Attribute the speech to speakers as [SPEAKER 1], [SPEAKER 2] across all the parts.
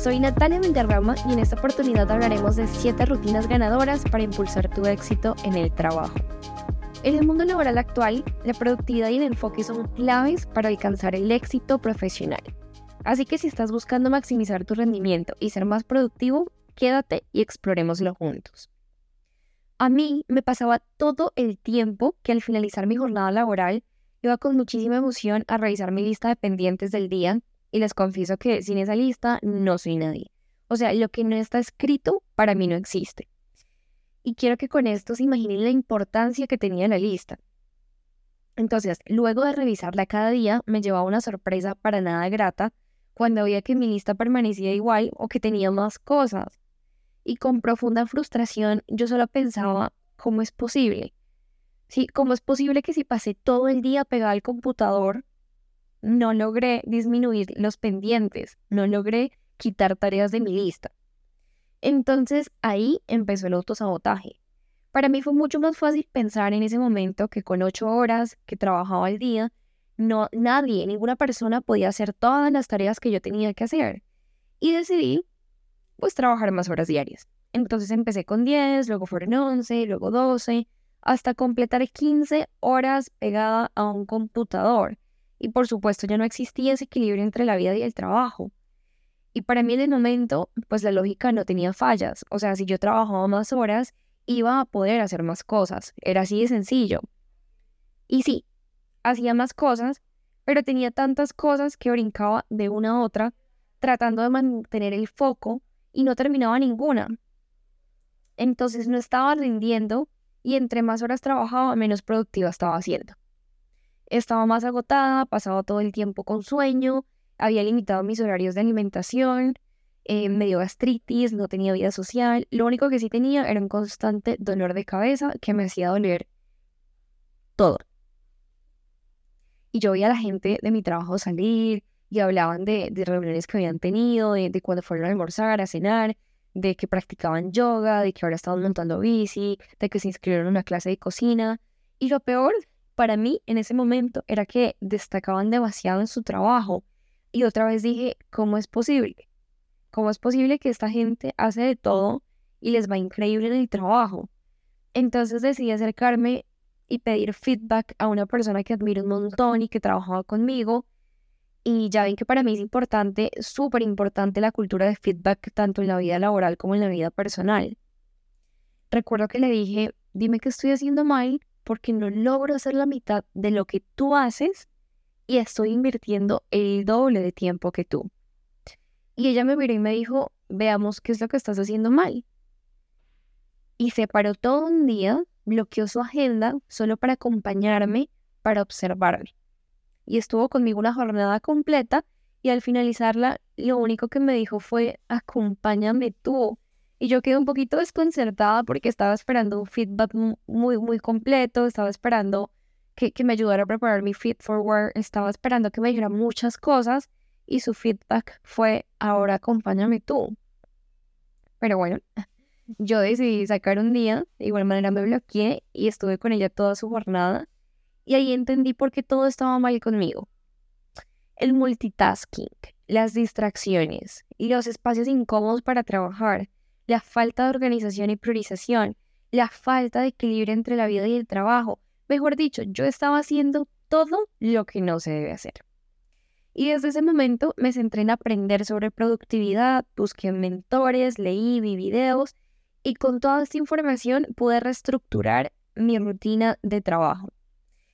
[SPEAKER 1] soy Natalia Valderrama y en esta oportunidad hablaremos de 7 rutinas ganadoras para impulsar tu éxito en el trabajo. En el mundo laboral actual, la productividad y el enfoque son claves para alcanzar el éxito profesional. Así que si estás buscando maximizar tu rendimiento y ser más productivo, quédate y explorémoslo juntos. A mí me pasaba todo el tiempo que al finalizar mi jornada laboral iba con muchísima emoción a revisar mi lista de pendientes del día y les confieso que sin esa lista no soy nadie. O sea, lo que no está escrito para mí no existe. Y quiero que con esto se imaginen la importancia que tenía la lista. Entonces, luego de revisarla cada día, me llevaba una sorpresa para nada grata cuando veía que mi lista permanecía igual o que tenía más cosas. Y con profunda frustración, yo solo pensaba, ¿cómo es posible? Sí, ¿cómo es posible que si pasé todo el día pegada al computador, no logré disminuir los pendientes, no logré quitar tareas de mi lista. Entonces ahí empezó el autosabotaje. Para mí fue mucho más fácil pensar en ese momento que con ocho horas que trabajaba al día, no nadie, ninguna persona podía hacer todas las tareas que yo tenía que hacer. Y decidí, pues, trabajar más horas diarias. Entonces empecé con 10, luego fueron 11, luego 12, hasta completar 15 horas pegada a un computador. Y por supuesto ya no existía ese equilibrio entre la vida y el trabajo. Y para mí en el momento, pues la lógica no tenía fallas. O sea, si yo trabajaba más horas, iba a poder hacer más cosas. Era así de sencillo. Y sí, hacía más cosas, pero tenía tantas cosas que brincaba de una a otra, tratando de mantener el foco y no terminaba ninguna. Entonces no estaba rindiendo y entre más horas trabajaba, menos productiva estaba haciendo. Estaba más agotada, pasaba todo el tiempo con sueño, había limitado mis horarios de alimentación, eh, me dio gastritis, no tenía vida social. Lo único que sí tenía era un constante dolor de cabeza que me hacía doler todo. Y yo veía a la gente de mi trabajo salir y hablaban de, reuniones que habían tenido, de, de cuando fueron a almorzar, a cenar, de que practicaban yoga, de que ahora estaban montando bici, de que se inscribieron en una clase de cocina. Y lo peor para mí en ese momento era que destacaban demasiado en su trabajo. Y otra vez dije, ¿cómo es posible? ¿Cómo es posible que esta gente hace de todo y les va increíble en el trabajo? Entonces decidí acercarme y pedir feedback a una persona que admiro un montón y que trabajaba conmigo. Y ya ven que para mí es importante, súper importante la cultura de feedback tanto en la vida laboral como en la vida personal. Recuerdo que le dije, dime qué estoy haciendo mal porque no logro hacer la mitad de lo que tú haces y estoy invirtiendo el doble de tiempo que tú. Y ella me miró y me dijo, veamos qué es lo que estás haciendo mal. Y se paró todo un día, bloqueó su agenda solo para acompañarme, para observarme. Y estuvo conmigo una jornada completa y al finalizarla lo único que me dijo fue, acompáñame tú. Y yo quedé un poquito desconcertada porque estaba esperando un feedback muy, muy completo, estaba esperando que, que me ayudara a preparar mi feed forward, estaba esperando que me dijera muchas cosas y su feedback fue, ahora acompáñame tú. Pero bueno, yo decidí sacar un día, de igual manera me bloqueé y estuve con ella toda su jornada y ahí entendí por qué todo estaba mal conmigo. El multitasking, las distracciones y los espacios incómodos para trabajar la falta de organización y priorización, la falta de equilibrio entre la vida y el trabajo. Mejor dicho, yo estaba haciendo todo lo que no se debe hacer. Y desde ese momento me centré en aprender sobre productividad, busqué mentores, leí, vi videos y con toda esta información pude reestructurar mi rutina de trabajo.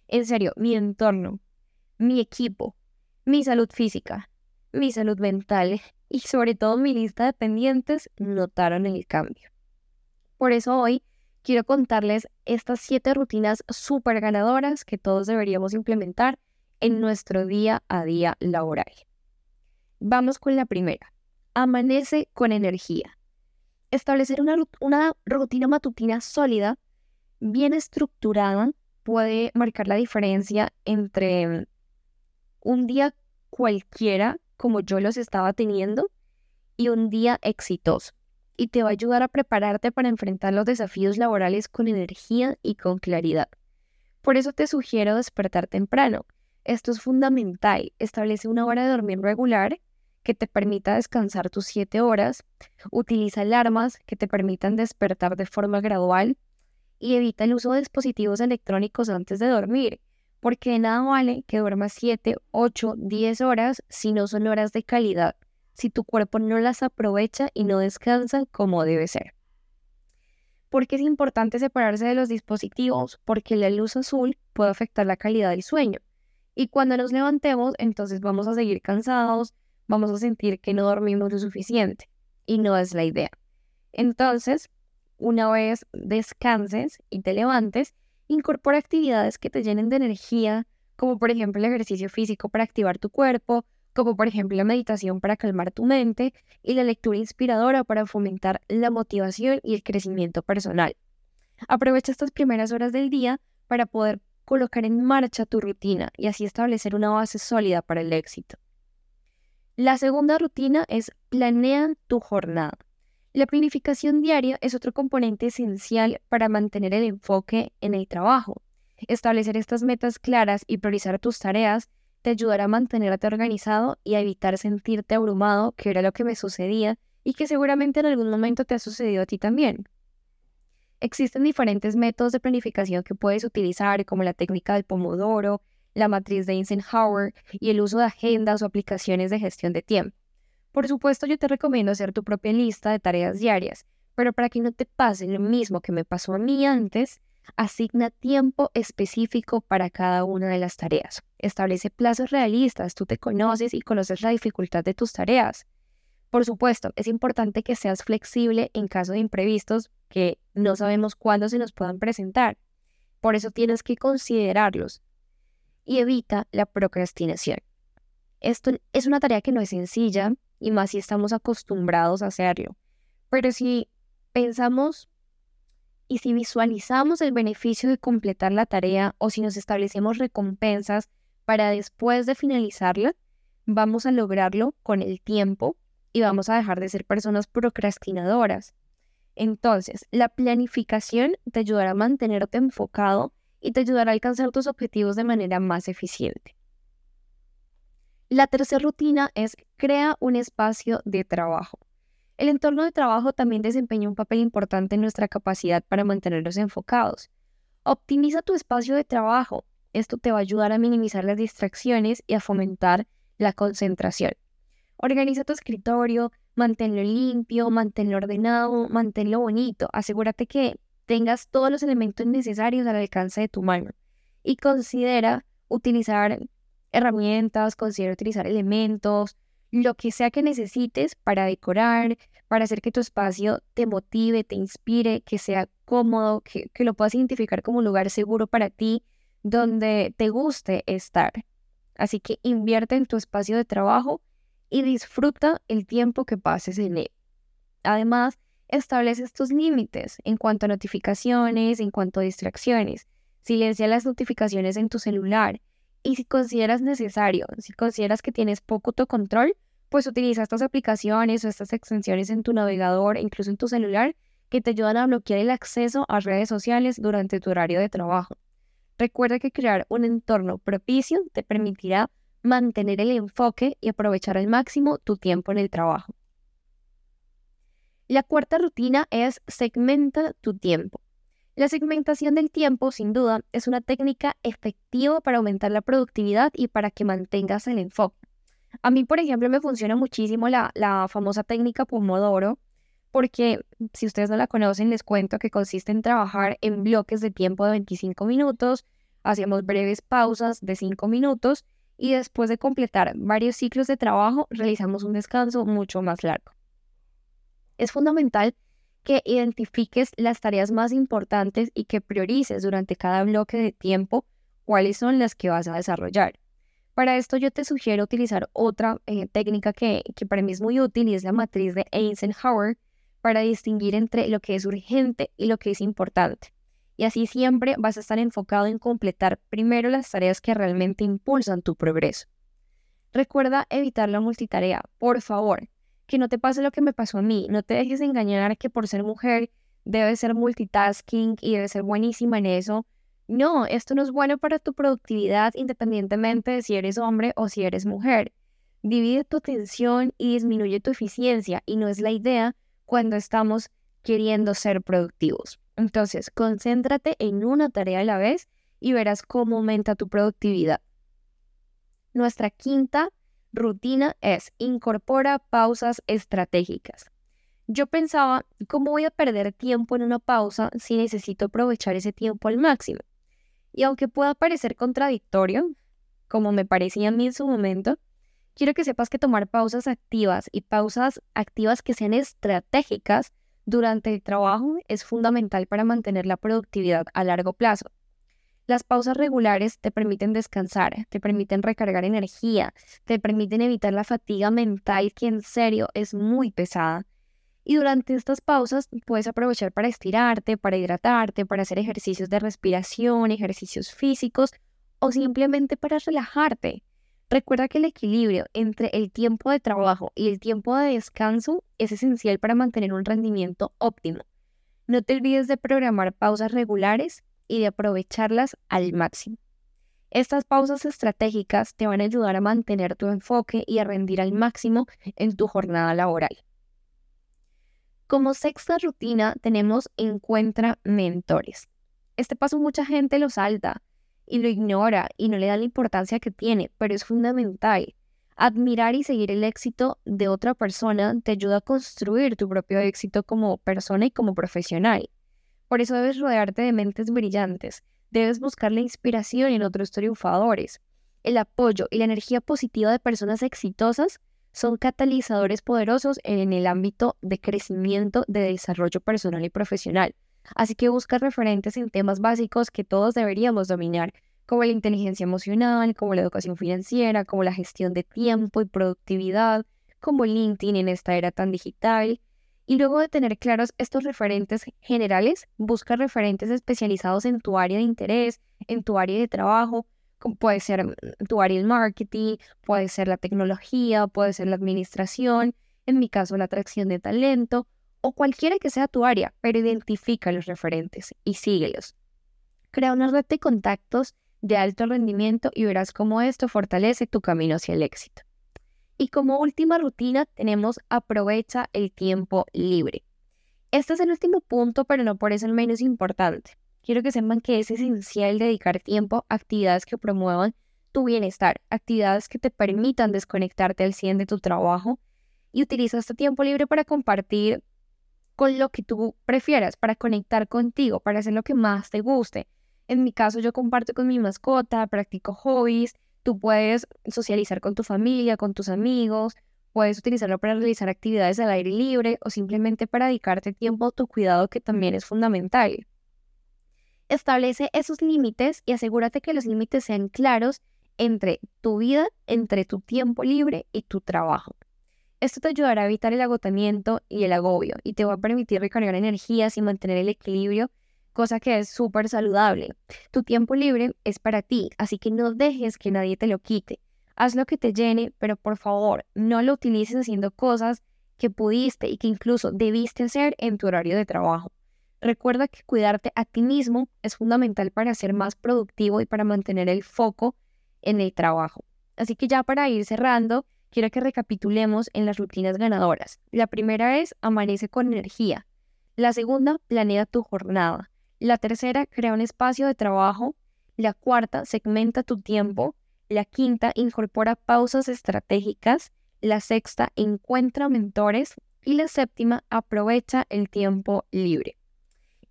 [SPEAKER 1] En serio, mi entorno, mi equipo, mi salud física, mi salud mental y sobre todo mi lista de pendientes notaron el cambio. Por eso hoy quiero contarles estas siete rutinas súper ganadoras que todos deberíamos implementar en nuestro día a día laboral. Vamos con la primera. amanece con energía. Establecer una, una rutina matutina sólida, bien estructurada, puede marcar la diferencia entre un día cualquiera, como yo los estaba teniendo, y un día exitoso. Y te va a ayudar a prepararte para enfrentar los desafíos laborales con energía y con claridad. Por eso te sugiero despertar temprano. Esto es fundamental. Establece una hora de dormir regular que te permita descansar tus 7 horas. Utiliza alarmas que te permitan despertar de forma gradual y evita el uso de dispositivos electrónicos antes de dormir, porque de nada vale que duermas 7, 8, 10 horas si no son horas de calidad, si tu cuerpo no las aprovecha y no descansa como debe ser. ¿Por qué es importante separarse de los dispositivos? Porque la luz azul puede afectar la calidad del sueño. Y cuando nos levantemos, entonces vamos a seguir cansados, vamos a sentir que no dormimos lo suficiente. Y no es la idea. Entonces, una vez descanses y te levantes, incorpora actividades que te llenen de energía, como por ejemplo el ejercicio físico para activar tu cuerpo, como por ejemplo la meditación para calmar tu mente y la lectura inspiradora para fomentar la motivación y el crecimiento personal. Aprovecha estas primeras horas del día para poder colocar en marcha tu rutina y así establecer una base sólida para el éxito. La segunda rutina es planea tu jornada. La planificación diaria es otro componente esencial para mantener el enfoque en el trabajo. Establecer estas metas claras y priorizar tus tareas te ayudará a mantenerte organizado y a evitar sentirte abrumado, que era lo que me sucedía y que seguramente en algún momento te ha sucedido a ti también. Existen diferentes métodos de planificación que puedes utilizar, como la técnica del pomodoro, la matriz de Eisenhower y el uso de agendas o aplicaciones de gestión de tiempo. Por supuesto, yo te recomiendo hacer tu propia lista de tareas diarias, pero para que no te pase lo mismo que me pasó a mí antes, asigna tiempo específico para cada una de las tareas. Establece plazos realistas, tú te conoces y conoces la dificultad de tus tareas. Por supuesto, es importante que seas flexible en caso de imprevistos que no sabemos cuándo se nos puedan presentar. Por eso tienes que considerarlos y evita la procrastinación. Esto es una tarea que no es sencilla, y más si estamos acostumbrados a hacerlo. Pero si pensamos y si visualizamos el beneficio de completar la tarea o si nos establecemos recompensas para después de finalizarla, vamos a lograrlo con el tiempo y vamos a dejar de ser personas procrastinadoras. Entonces, la planificación te ayudará a mantenerte enfocado y te ayudará a alcanzar tus objetivos de manera más eficiente. La tercera rutina es crea un espacio de trabajo. El entorno de trabajo también desempeña un papel importante en nuestra capacidad para mantenernos enfocados. Optimiza tu espacio de trabajo. Esto te va a ayudar a minimizar las distracciones y a fomentar la concentración. Organiza tu escritorio, manténlo limpio, manténlo ordenado, manténlo bonito. Asegúrate que tengas todos los elementos necesarios al alcance de tu mano. Y considera utilizar herramientas, considera utilizar elementos, lo que sea que necesites para decorar, para hacer que tu espacio te motive, te inspire, que sea cómodo, que, que lo puedas identificar como un lugar seguro para ti, donde te guste estar. Así que invierte en tu espacio de trabajo y disfruta el tiempo que pases en él. Además, establece estos límites en cuanto a notificaciones, en cuanto a distracciones. Silencia las notificaciones en tu celular y si consideras necesario, si consideras que tienes poco autocontrol, pues utiliza estas aplicaciones o estas extensiones en tu navegador, incluso en tu celular, que te ayudan a bloquear el acceso a redes sociales durante tu horario de trabajo. Recuerda que crear un entorno propicio te permitirá mantener el enfoque y aprovechar al máximo tu tiempo en el trabajo. La cuarta rutina es segmenta tu tiempo. La segmentación del tiempo, sin duda, es una técnica efectiva para aumentar la productividad y para que mantengas el enfoque. A mí, por ejemplo, me funciona muchísimo la, famosa técnica Pomodoro, porque si ustedes no la conocen, les cuento que consiste en trabajar en bloques de tiempo de 25 minutos, hacemos breves pausas de 5 minutos y después de completar varios ciclos de trabajo, realizamos un descanso mucho más largo. Es fundamental que identifiques las tareas más importantes y que priorices durante cada bloque de tiempo cuáles son las que vas a desarrollar. Para esto yo te sugiero utilizar otra eh, técnica que, que para mí es muy útil y es la matriz de Eisenhower para distinguir entre lo que es urgente y lo que es importante. Y así siempre vas a estar enfocado en completar primero las tareas que realmente impulsan tu progreso. Recuerda evitar la multitarea, por favor, que no te pase lo que me pasó a mí, no te dejes engañar que por ser mujer debes ser multitasking y debes ser buenísima en eso. No, esto no es bueno para tu productividad independientemente de si eres hombre o si eres mujer. Divide tu atención y disminuye tu eficiencia y no es la idea cuando estamos queriendo ser productivos. Entonces, concéntrate en una tarea a la vez y verás cómo aumenta tu productividad. Nuestra quinta rutina es incorpora pausas estratégicas. Yo pensaba, ¿cómo voy a perder tiempo en una pausa si necesito aprovechar ese tiempo al máximo? Y aunque pueda parecer contradictorio, como me parecía a mí en su momento, quiero que sepas que tomar pausas activas y pausas activas que sean estratégicas durante el trabajo es fundamental para mantener la productividad a largo plazo. Las pausas regulares te permiten descansar, te permiten recargar energía, te permiten evitar la fatiga mental que en serio es muy pesada. Y durante estas pausas puedes aprovechar para estirarte, para hidratarte, para hacer ejercicios de respiración, ejercicios físicos o simplemente para relajarte. Recuerda que el equilibrio entre el tiempo de trabajo y el tiempo de descanso es esencial para mantener un rendimiento óptimo. No te olvides de programar pausas regulares y de aprovecharlas al máximo. Estas pausas estratégicas te van a ayudar a mantener tu enfoque y a rendir al máximo en tu jornada laboral. Como sexta rutina tenemos encuentra mentores. Este paso mucha gente lo salta y lo ignora y no le da la importancia que tiene, pero es fundamental. Admirar y seguir el éxito de otra persona te ayuda a construir tu propio éxito como persona y como profesional. Por eso debes rodearte de mentes brillantes, debes buscar la inspiración en otros triunfadores. El apoyo y la energía positiva de personas exitosas son catalizadores poderosos en el ámbito de crecimiento, de desarrollo personal y profesional. Así que busca referentes en temas básicos que todos deberíamos dominar, como la inteligencia emocional, como la educación financiera, como la gestión de tiempo y productividad, como LinkedIn en esta era tan digital, y luego de tener claros estos referentes generales, busca referentes especializados en tu área de interés, en tu área de trabajo, puede ser mm, tu área de marketing, puede ser la tecnología, puede ser la administración, en mi caso la atracción de talento, o cualquiera que sea tu área, pero identifica los referentes y síguelos. Crea una red de contactos de alto rendimiento y verás cómo esto fortalece tu camino hacia el éxito. Y como última rutina tenemos aprovecha el tiempo libre. Este es el último punto, pero no por eso el menos importante. Quiero que sepan que es esencial dedicar tiempo a actividades que promuevan tu bienestar, actividades que te permitan desconectarte al 100 de tu trabajo y utiliza este tiempo libre para compartir con lo que tú prefieras, para conectar contigo, para hacer lo que más te guste. En mi caso, yo comparto con mi mascota, practico hobbies, Tú puedes socializar con tu familia, con tus amigos, puedes utilizarlo para realizar actividades al aire libre o simplemente para dedicarte tiempo a tu cuidado que también es fundamental. Establece esos límites y asegúrate que los límites sean claros entre tu vida, entre tu tiempo libre y tu trabajo. Esto te ayudará a evitar el agotamiento y el agobio y te va a permitir recargar energías y mantener el equilibrio cosa que es súper saludable. Tu tiempo libre es para ti, así que no dejes que nadie te lo quite. Haz lo que te llene, pero por favor, no lo utilices haciendo cosas que pudiste y que incluso debiste hacer en tu horario de trabajo. Recuerda que cuidarte a ti mismo es fundamental para ser más productivo y para mantener el foco en el trabajo. Así que ya para ir cerrando, quiero que recapitulemos en las rutinas ganadoras. La primera es amanece con energía. La segunda, planea tu jornada. La tercera, crea un espacio de trabajo. La cuarta, segmenta tu tiempo. La quinta, incorpora pausas estratégicas. La sexta, encuentra mentores. Y la séptima, aprovecha el tiempo libre.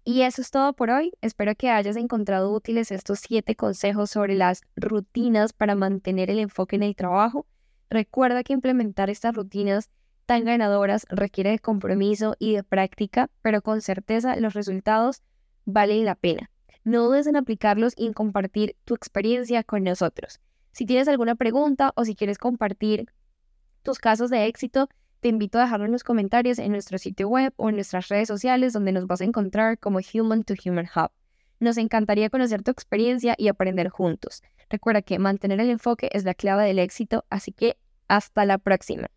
[SPEAKER 1] Y eso es todo por hoy. Espero que hayas encontrado útiles estos siete consejos sobre las rutinas para mantener el enfoque en el trabajo. Recuerda que implementar estas rutinas tan ganadoras requiere de compromiso y de práctica, pero con certeza los resultados vale la pena. No dudes en aplicarlos y en compartir tu experiencia con nosotros. Si tienes alguna pregunta o si quieres compartir tus casos de éxito, te invito a dejarlo en los comentarios en nuestro sitio web o en nuestras redes sociales donde nos vas a encontrar como Human to Human Hub. Nos encantaría conocer tu experiencia y aprender juntos. Recuerda que mantener el enfoque es la clave del éxito, así que hasta la próxima.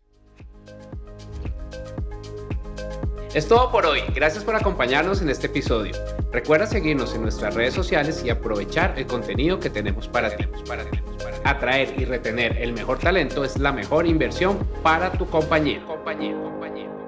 [SPEAKER 2] Es todo por hoy. Gracias por acompañarnos en este episodio. Recuerda seguirnos en nuestras redes sociales y aprovechar el contenido que tenemos para ti. Atraer y retener el mejor talento es la mejor inversión para tu compañía. compañía, compañía.